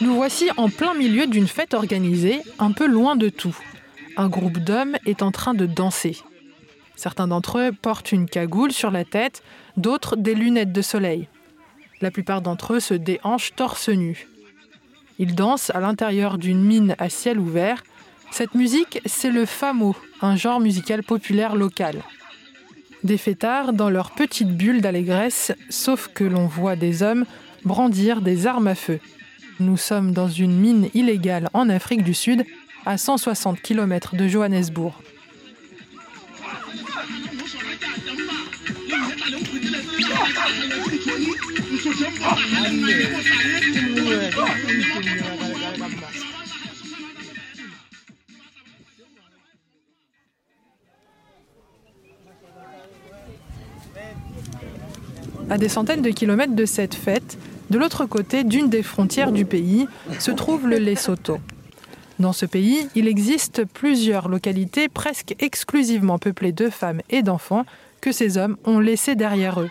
Nous voici en plein milieu d'une fête organisée, un peu loin de tout. Un groupe d'hommes est en train de danser. Certains d'entre eux portent une cagoule sur la tête, d'autres des lunettes de soleil. La plupart d'entre eux se déhanchent torse nu. Ils dansent à l'intérieur d'une mine à ciel ouvert. Cette musique, c'est le famo, un genre musical populaire local. Des fêtards dans leur petite bulle d'allégresse, sauf que l'on voit des hommes brandir des armes à feu. Nous sommes dans une mine illégale en Afrique du Sud, à 160 km de Johannesburg. À des centaines de kilomètres de cette fête, de l'autre côté d'une des frontières du pays, se trouve le Lesotho. Dans ce pays, il existe plusieurs localités presque exclusivement peuplées de femmes et d'enfants que ces hommes ont laissées derrière eux.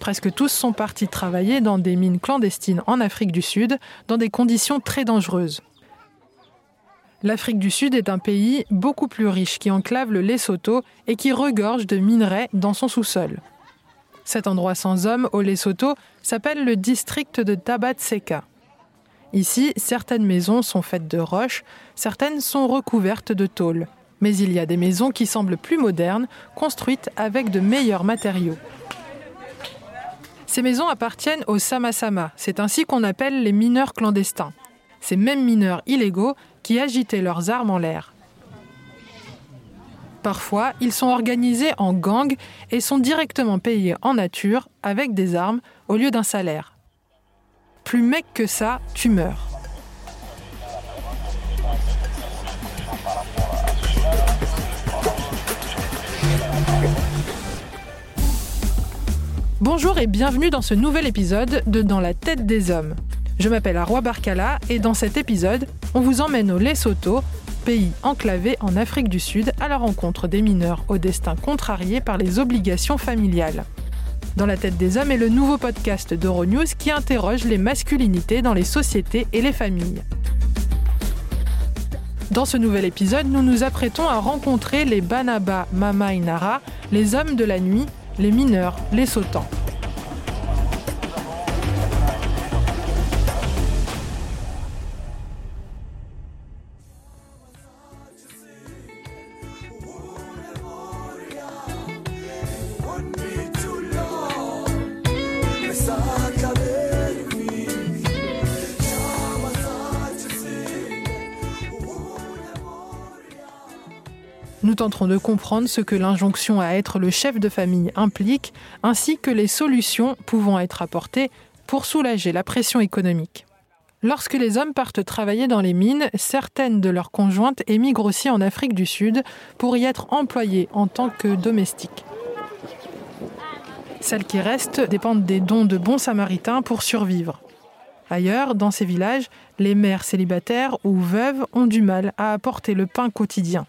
Presque tous sont partis travailler dans des mines clandestines en Afrique du Sud, dans des conditions très dangereuses. L'Afrique du Sud est un pays beaucoup plus riche qui enclave le Lesotho et qui regorge de minerais dans son sous-sol. Cet endroit sans hommes au Lesotho s'appelle le district de Tabatseka. Ici, certaines maisons sont faites de roches, certaines sont recouvertes de tôle. Mais il y a des maisons qui semblent plus modernes, construites avec de meilleurs matériaux. Ces maisons appartiennent aux Samasama, c'est ainsi qu'on appelle les mineurs clandestins. Ces mêmes mineurs illégaux qui agitaient leurs armes en l'air. Parfois, ils sont organisés en gangs et sont directement payés en nature avec des armes au lieu d'un salaire. Plus mec que ça, tu meurs. Bonjour et bienvenue dans ce nouvel épisode de Dans la tête des hommes. Je m'appelle Arwa Barkala et dans cet épisode, on vous emmène au Lesotho, pays enclavé en Afrique du Sud, à la rencontre des mineurs au destin contrarié par les obligations familiales. Dans la tête des hommes est le nouveau podcast d'Euronews qui interroge les masculinités dans les sociétés et les familles. Dans ce nouvel épisode, nous nous apprêtons à rencontrer les Banaba Mama Inara, les hommes de la nuit les mineurs, les sautants. Nous tenterons de comprendre ce que l'injonction à être le chef de famille implique, ainsi que les solutions pouvant être apportées pour soulager la pression économique. Lorsque les hommes partent travailler dans les mines, certaines de leurs conjointes émigrent aussi en Afrique du Sud pour y être employées en tant que domestiques. Celles qui restent dépendent des dons de bons samaritains pour survivre. Ailleurs, dans ces villages, les mères célibataires ou veuves ont du mal à apporter le pain quotidien.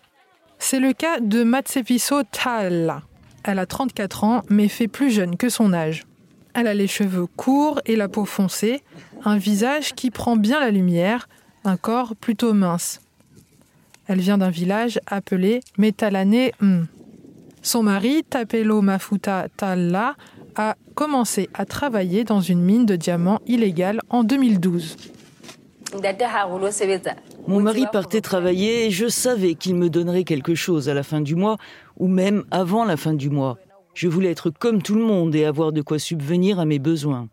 C'est le cas de Matsepiso Taala. Elle a 34 ans, mais fait plus jeune que son âge. Elle a les cheveux courts et la peau foncée, un visage qui prend bien la lumière, un corps plutôt mince. Elle vient d'un village appelé Metalane M. Son mari, Tapelo Mafuta Talla, a commencé à travailler dans une mine de diamants illégale en 2012. Mon mari partait travailler et je savais qu'il me donnerait quelque chose à la fin du mois ou même avant la fin du mois. Je voulais être comme tout le monde et avoir de quoi subvenir à mes besoins.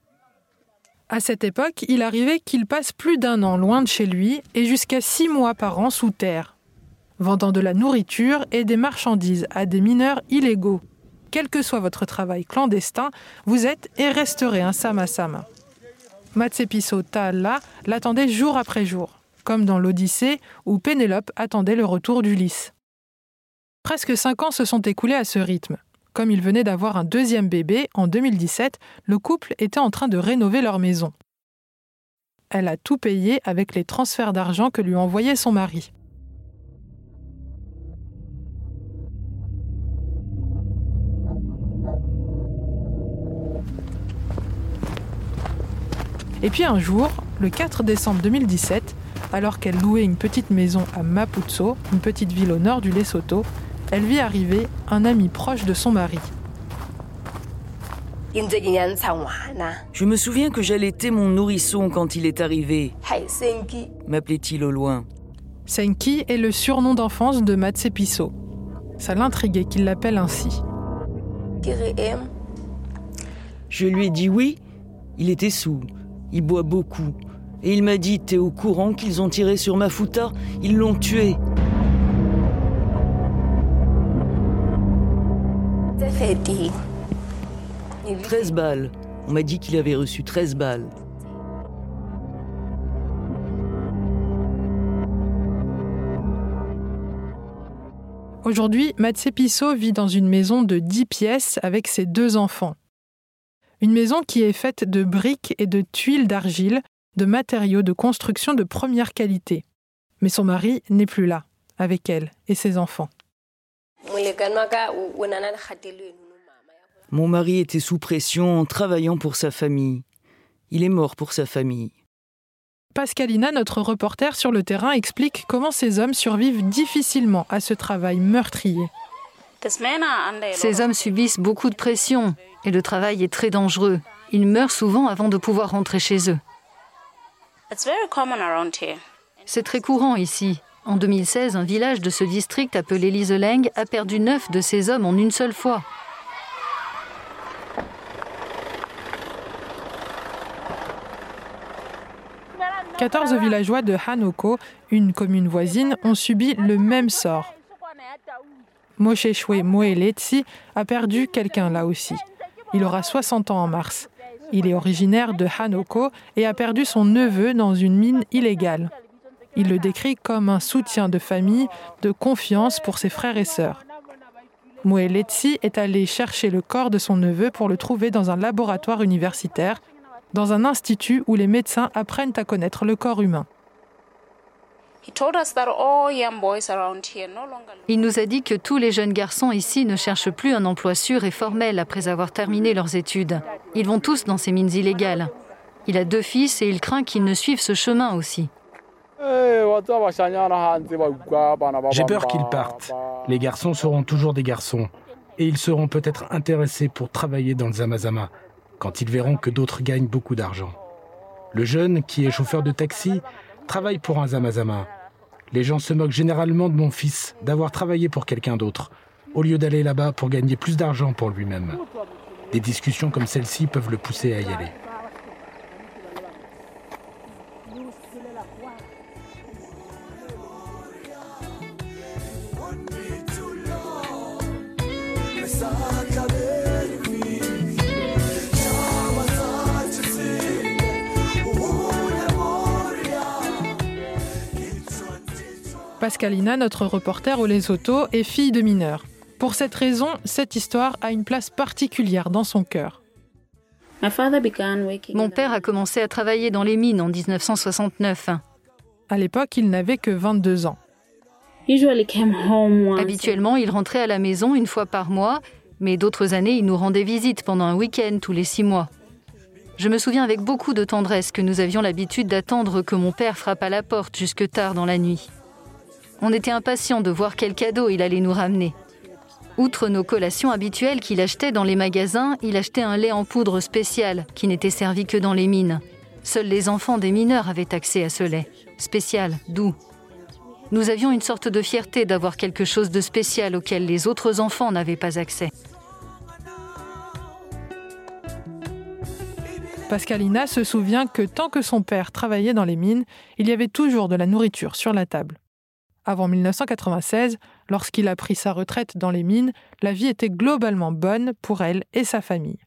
À cette époque, il arrivait qu'il passe plus d'un an loin de chez lui et jusqu'à six mois par an sous terre, vendant de la nourriture et des marchandises à des mineurs illégaux. Quel que soit votre travail clandestin, vous êtes et resterez un sama-sama. Matsepiso Taala l'attendait jour après jour comme dans l'Odyssée où Pénélope attendait le retour d'Ulysse. Presque cinq ans se sont écoulés à ce rythme. Comme il venait d'avoir un deuxième bébé en 2017, le couple était en train de rénover leur maison. Elle a tout payé avec les transferts d'argent que lui envoyait son mari. Et puis un jour, le 4 décembre 2017, alors qu'elle louait une petite maison à Maputo, une petite ville au nord du Lesotho, elle vit arriver un ami proche de son mari. Je me souviens que j'allaitais mon nourrisson quand il est arrivé. M'appelait-il au loin. Senki est le surnom d'enfance de Matsepiso. Ça l'intriguait qu'il l'appelle ainsi. Je lui ai dit oui. Il était sous. Il boit beaucoup. Et il m'a dit T'es au courant qu'ils ont tiré sur Mafuta? Ils l'ont tué. « 13 balles. On m'a dit qu'il avait reçu 13 balles. Aujourd'hui, Matsepiso vit dans une maison de 10 pièces avec ses deux enfants. Une maison qui est faite de briques et de tuiles d'argile, de matériaux de construction de première qualité. Mais son mari n'est plus là, avec elle et ses enfants. Mon mari était sous pression en travaillant pour sa famille. Il est mort pour sa famille. Pascalina, notre reporter sur le terrain, explique comment ces hommes survivent difficilement à ce travail meurtrier. Ces hommes subissent beaucoup de pression et le travail est très dangereux. Ils meurent souvent avant de pouvoir rentrer chez eux. C'est très courant ici. En 2016, un village de ce district appelé Liseleng a perdu neuf de ses hommes en une seule fois. 14 villageois de Hanoko, une commune voisine, ont subi le même sort. Mosheshwe Moeletsi a perdu quelqu'un là aussi. Il aura 60 ans en mars. Il est originaire de Hanoko et a perdu son neveu dans une mine illégale. Il le décrit comme un soutien de famille, de confiance pour ses frères et sœurs. Moeletsi est allé chercher le corps de son neveu pour le trouver dans un laboratoire universitaire dans un institut où les médecins apprennent à connaître le corps humain. Il nous a dit que tous les jeunes garçons ici ne cherchent plus un emploi sûr et formel après avoir terminé leurs études. Ils vont tous dans ces mines illégales. Il a deux fils et il craint qu'ils ne suivent ce chemin aussi. J'ai peur qu'ils partent. Les garçons seront toujours des garçons. Et ils seront peut-être intéressés pour travailler dans le Zamazama quand ils verront que d'autres gagnent beaucoup d'argent. Le jeune, qui est chauffeur de taxi, travaille pour un Zamazama. Les gens se moquent généralement de mon fils d'avoir travaillé pour quelqu'un d'autre, au lieu d'aller là-bas pour gagner plus d'argent pour lui-même. Des discussions comme celle-ci peuvent le pousser à y aller. Pascalina, notre reporter au Lesotho, est fille de mineur. Pour cette raison, cette histoire a une place particulière dans son cœur. Mon père a commencé à travailler dans les mines en 1969. À l'époque, il n'avait que 22 ans. Habituellement, il rentrait à la maison une fois par mois, mais d'autres années, il nous rendait visite pendant un week-end tous les six mois. Je me souviens avec beaucoup de tendresse que nous avions l'habitude d'attendre que mon père frappe à la porte jusque tard dans la nuit. On était impatients de voir quel cadeau il allait nous ramener. Outre nos collations habituelles qu'il achetait dans les magasins, il achetait un lait en poudre spécial qui n'était servi que dans les mines. Seuls les enfants des mineurs avaient accès à ce lait, spécial, doux. Nous avions une sorte de fierté d'avoir quelque chose de spécial auquel les autres enfants n'avaient pas accès. Pascalina se souvient que tant que son père travaillait dans les mines, il y avait toujours de la nourriture sur la table. Avant 1996, lorsqu'il a pris sa retraite dans les mines, la vie était globalement bonne pour elle et sa famille.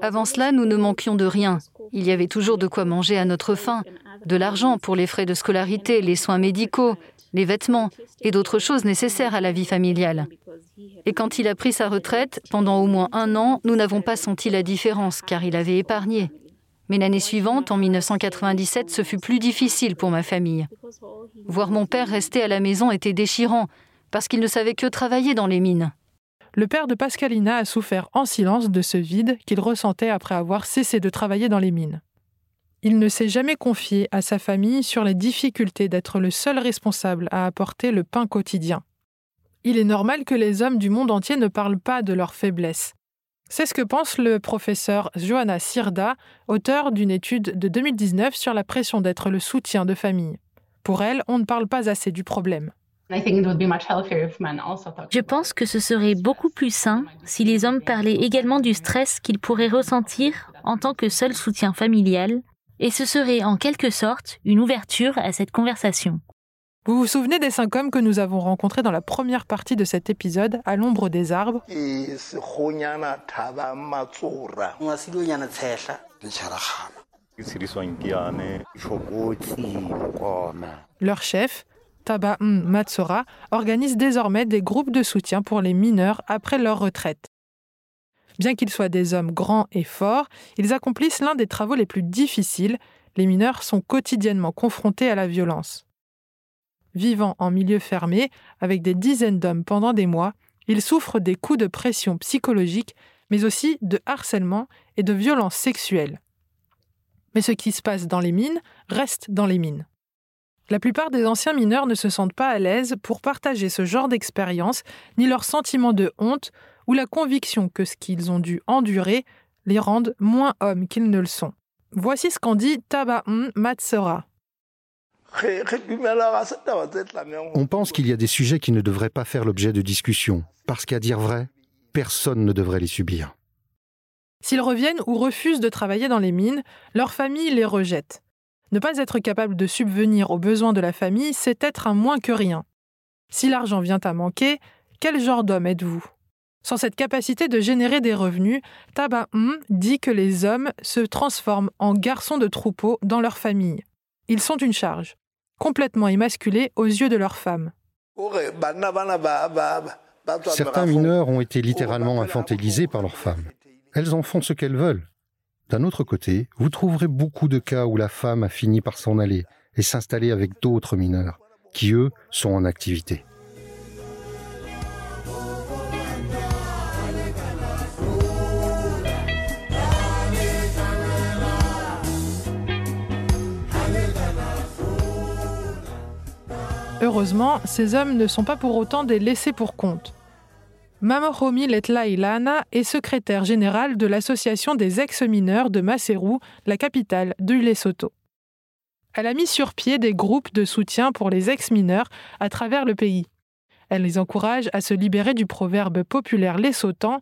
Avant cela, nous ne manquions de rien. Il y avait toujours de quoi manger à notre faim, de l'argent pour les frais de scolarité, les soins médicaux, les vêtements et d'autres choses nécessaires à la vie familiale. Et quand il a pris sa retraite, pendant au moins un an, nous n'avons pas senti la différence car il avait épargné. Mais l'année suivante, en 1997, ce fut plus difficile pour ma famille. Voir mon père rester à la maison était déchirant parce qu'il ne savait que travailler dans les mines. Le père de Pascalina a souffert en silence de ce vide qu'il ressentait après avoir cessé de travailler dans les mines. Il ne s'est jamais confié à sa famille sur les difficultés d'être le seul responsable à apporter le pain quotidien. Il est normal que les hommes du monde entier ne parlent pas de leurs faiblesses. C'est ce que pense le professeur Johanna Sirda, auteur d'une étude de 2019 sur la pression d'être le soutien de famille. Pour elle, on ne parle pas assez du problème. Je pense que ce serait beaucoup plus sain si les hommes parlaient également du stress qu'ils pourraient ressentir en tant que seul soutien familial et ce serait en quelque sorte une ouverture à cette conversation. Vous vous souvenez des cinq hommes que nous avons rencontrés dans la première partie de cet épisode, à l'ombre des arbres? Leur chef, Taba Matsora, organise désormais des groupes de soutien pour les mineurs après leur retraite. Bien qu'ils soient des hommes grands et forts, ils accomplissent l'un des travaux les plus difficiles. Les mineurs sont quotidiennement confrontés à la violence. Vivant en milieu fermé, avec des dizaines d'hommes pendant des mois, ils souffrent des coups de pression psychologique, mais aussi de harcèlement et de violences sexuelles. Mais ce qui se passe dans les mines reste dans les mines. La plupart des anciens mineurs ne se sentent pas à l'aise pour partager ce genre d'expérience, ni leur sentiment de honte ou la conviction que ce qu'ils ont dû endurer les rende moins hommes qu'ils ne le sont. Voici ce qu'en dit Tabaun Matsura. On pense qu'il y a des sujets qui ne devraient pas faire l'objet de discussion, parce qu'à dire vrai, personne ne devrait les subir. S'ils reviennent ou refusent de travailler dans les mines, leur famille les rejette. Ne pas être capable de subvenir aux besoins de la famille, c'est être un moins que rien. Si l'argent vient à manquer, quel genre d'homme êtes-vous? Sans cette capacité de générer des revenus, Tabaum dit que les hommes se transforment en garçons de troupeau dans leur famille. Ils sont une charge, complètement émasculés aux yeux de leurs femmes. Certains mineurs ont été littéralement infantilisés par leurs femmes. Elles en font ce qu'elles veulent. D'un autre côté, vous trouverez beaucoup de cas où la femme a fini par s'en aller et s'installer avec d'autres mineurs, qui eux sont en activité. Heureusement, ces hommes ne sont pas pour autant des laissés pour compte. Mamoromi Letlailana est secrétaire général de l'association des ex-mineurs de Maseru, la capitale du Lesotho. Elle a mis sur pied des groupes de soutien pour les ex-mineurs à travers le pays. Elle les encourage à se libérer du proverbe populaire lesothan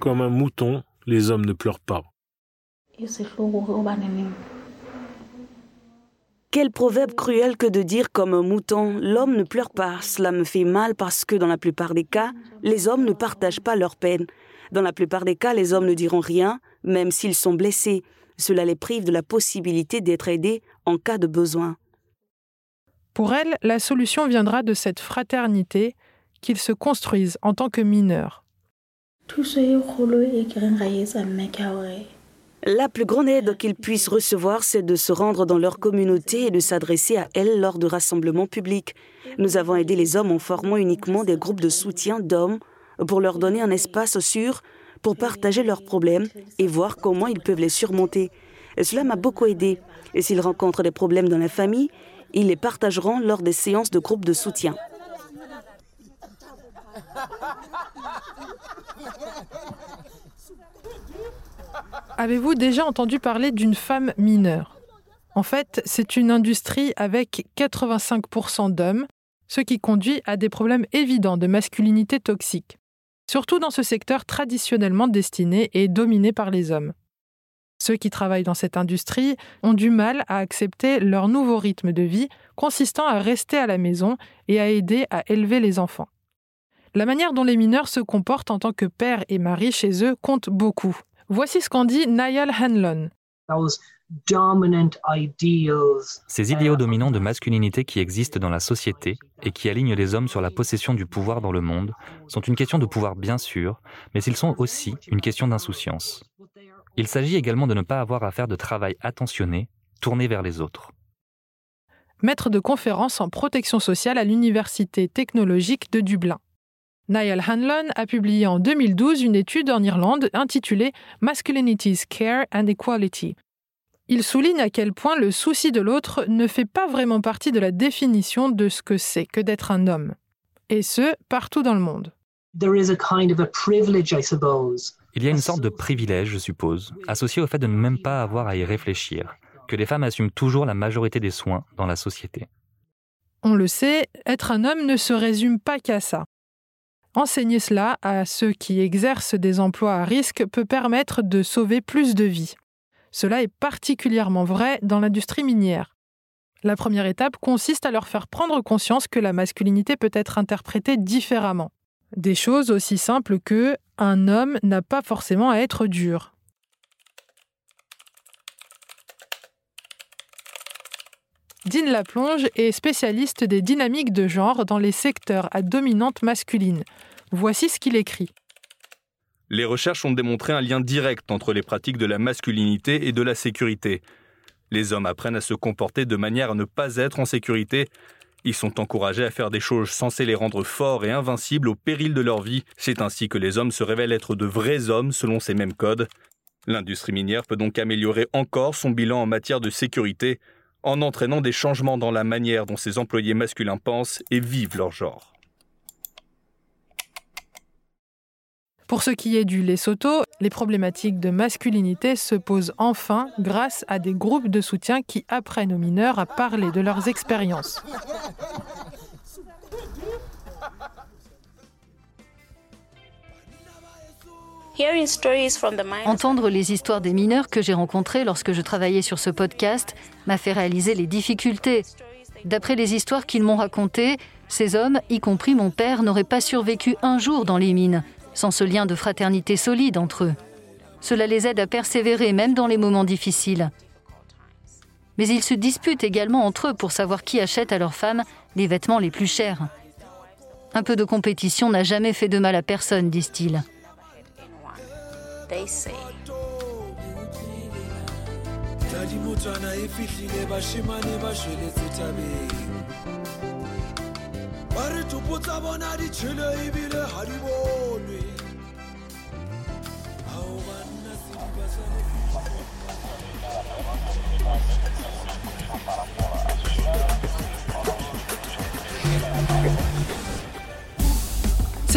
Comme un mouton, les hommes ne pleurent pas. Quel proverbe cruel que de dire comme un mouton, l'homme ne pleure pas. Cela me fait mal parce que dans la plupart des cas, les hommes ne partagent pas leur peine. Dans la plupart des cas, les hommes ne diront rien, même s'ils sont blessés. Cela les prive de la possibilité d'être aidés en cas de besoin. Pour elle, la solution viendra de cette fraternité qu'ils se construisent en tant que mineurs. La plus grande aide qu'ils puissent recevoir, c'est de se rendre dans leur communauté et de s'adresser à elles lors de rassemblements publics. Nous avons aidé les hommes en formant uniquement des groupes de soutien d'hommes pour leur donner un espace sûr pour partager leurs problèmes et voir comment ils peuvent les surmonter. cela m'a beaucoup aidé. Et s'ils rencontrent des problèmes dans la famille, ils les partageront lors des séances de groupes de soutien. Avez-vous déjà entendu parler d'une femme mineure? En fait, c'est une industrie avec 85% d'hommes, ce qui conduit à des problèmes évidents de masculinité toxique, surtout dans ce secteur traditionnellement destiné et dominé par les hommes. Ceux qui travaillent dans cette industrie ont du mal à accepter leur nouveau rythme de vie consistant à rester à la maison et à aider à élever les enfants. La manière dont les mineurs se comportent en tant que père et mari chez eux compte beaucoup. Voici ce qu'en dit Niall Hanlon. Ces idéaux dominants de masculinité qui existent dans la société et qui alignent les hommes sur la possession du pouvoir dans le monde sont une question de pouvoir bien sûr, mais ils sont aussi une question d'insouciance. Il s'agit également de ne pas avoir à faire de travail attentionné, tourné vers les autres. Maître de conférence en protection sociale à l'Université technologique de Dublin. Niall Hanlon a publié en 2012 une étude en Irlande intitulée Masculinities, Care and Equality, il souligne à quel point le souci de l'autre ne fait pas vraiment partie de la définition de ce que c'est que d'être un homme. Et ce, partout dans le monde. Il y a une sorte de privilège, je suppose, associé au fait de ne même pas avoir à y réfléchir, que les femmes assument toujours la majorité des soins dans la société. On le sait, être un homme ne se résume pas qu'à ça. Enseigner cela à ceux qui exercent des emplois à risque peut permettre de sauver plus de vies. Cela est particulièrement vrai dans l'industrie minière. La première étape consiste à leur faire prendre conscience que la masculinité peut être interprétée différemment. Des choses aussi simples que un homme n'a pas forcément à être dur. Dean Laplonge est spécialiste des dynamiques de genre dans les secteurs à dominante masculine. Voici ce qu'il écrit. Les recherches ont démontré un lien direct entre les pratiques de la masculinité et de la sécurité. Les hommes apprennent à se comporter de manière à ne pas être en sécurité. Ils sont encouragés à faire des choses censées les rendre forts et invincibles au péril de leur vie. C'est ainsi que les hommes se révèlent être de vrais hommes selon ces mêmes codes. L'industrie minière peut donc améliorer encore son bilan en matière de sécurité en entraînant des changements dans la manière dont ses employés masculins pensent et vivent leur genre. Pour ce qui est du Lesotho, les problématiques de masculinité se posent enfin grâce à des groupes de soutien qui apprennent aux mineurs à parler de leurs expériences. Entendre les histoires des mineurs que j'ai rencontrés lorsque je travaillais sur ce podcast m'a fait réaliser les difficultés. D'après les histoires qu'ils m'ont racontées, ces hommes, y compris mon père, n'auraient pas survécu un jour dans les mines sans ce lien de fraternité solide entre eux. Cela les aide à persévérer même dans les moments difficiles. Mais ils se disputent également entre eux pour savoir qui achète à leurs femmes les vêtements les plus chers. Un peu de compétition n'a jamais fait de mal à personne, disent-ils. they say. tadimotswana e fitlhile ba ba re topo tsa bona ebile ga di bonwe ao banna sa Thank you.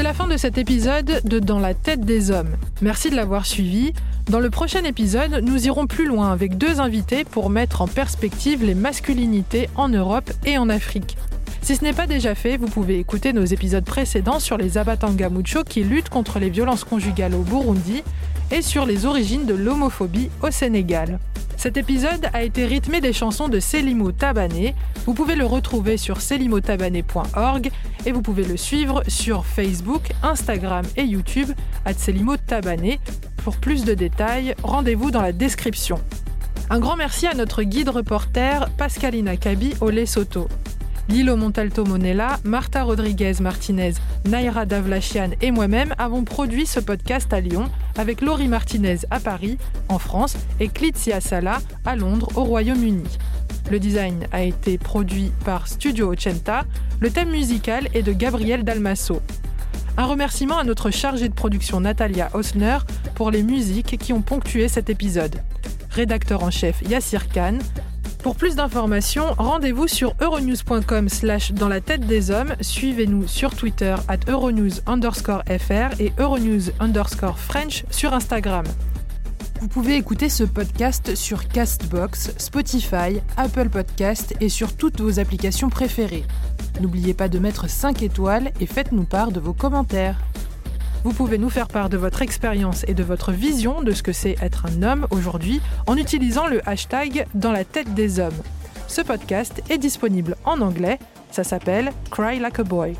C'est la fin de cet épisode de Dans la tête des hommes. Merci de l'avoir suivi. Dans le prochain épisode, nous irons plus loin avec deux invités pour mettre en perspective les masculinités en Europe et en Afrique. Si ce n'est pas déjà fait, vous pouvez écouter nos épisodes précédents sur les Abatanga Mucho qui luttent contre les violences conjugales au Burundi et sur les origines de l'homophobie au Sénégal. Cet épisode a été rythmé des chansons de Selimo Tabané. Vous pouvez le retrouver sur selimotabané.org et vous pouvez le suivre sur Facebook, Instagram et YouTube à Selimo Tabané. Pour plus de détails, rendez-vous dans la description. Un grand merci à notre guide reporter Pascalina Kabi au Lesotho. Lilo Montalto Monella, Marta Rodriguez Martinez, Naira Davlachian et moi-même avons produit ce podcast à Lyon avec Laurie Martinez à Paris, en France, et Clitzia Sala à Londres, au Royaume-Uni. Le design a été produit par Studio Ocenta. Le thème musical est de Gabriel Dalmasso. Un remerciement à notre chargée de production Natalia Osner pour les musiques qui ont ponctué cet épisode. Rédacteur en chef Yassir Khan, pour plus d'informations, rendez-vous sur euronews.com slash dans la tête des hommes. Suivez-nous sur Twitter at euronews underscore fr et euronews underscore French sur Instagram. Vous pouvez écouter ce podcast sur Castbox, Spotify, Apple Podcast et sur toutes vos applications préférées. N'oubliez pas de mettre 5 étoiles et faites-nous part de vos commentaires. Vous pouvez nous faire part de votre expérience et de votre vision de ce que c'est être un homme aujourd'hui en utilisant le hashtag dans la tête des hommes. Ce podcast est disponible en anglais, ça s'appelle Cry Like a Boy.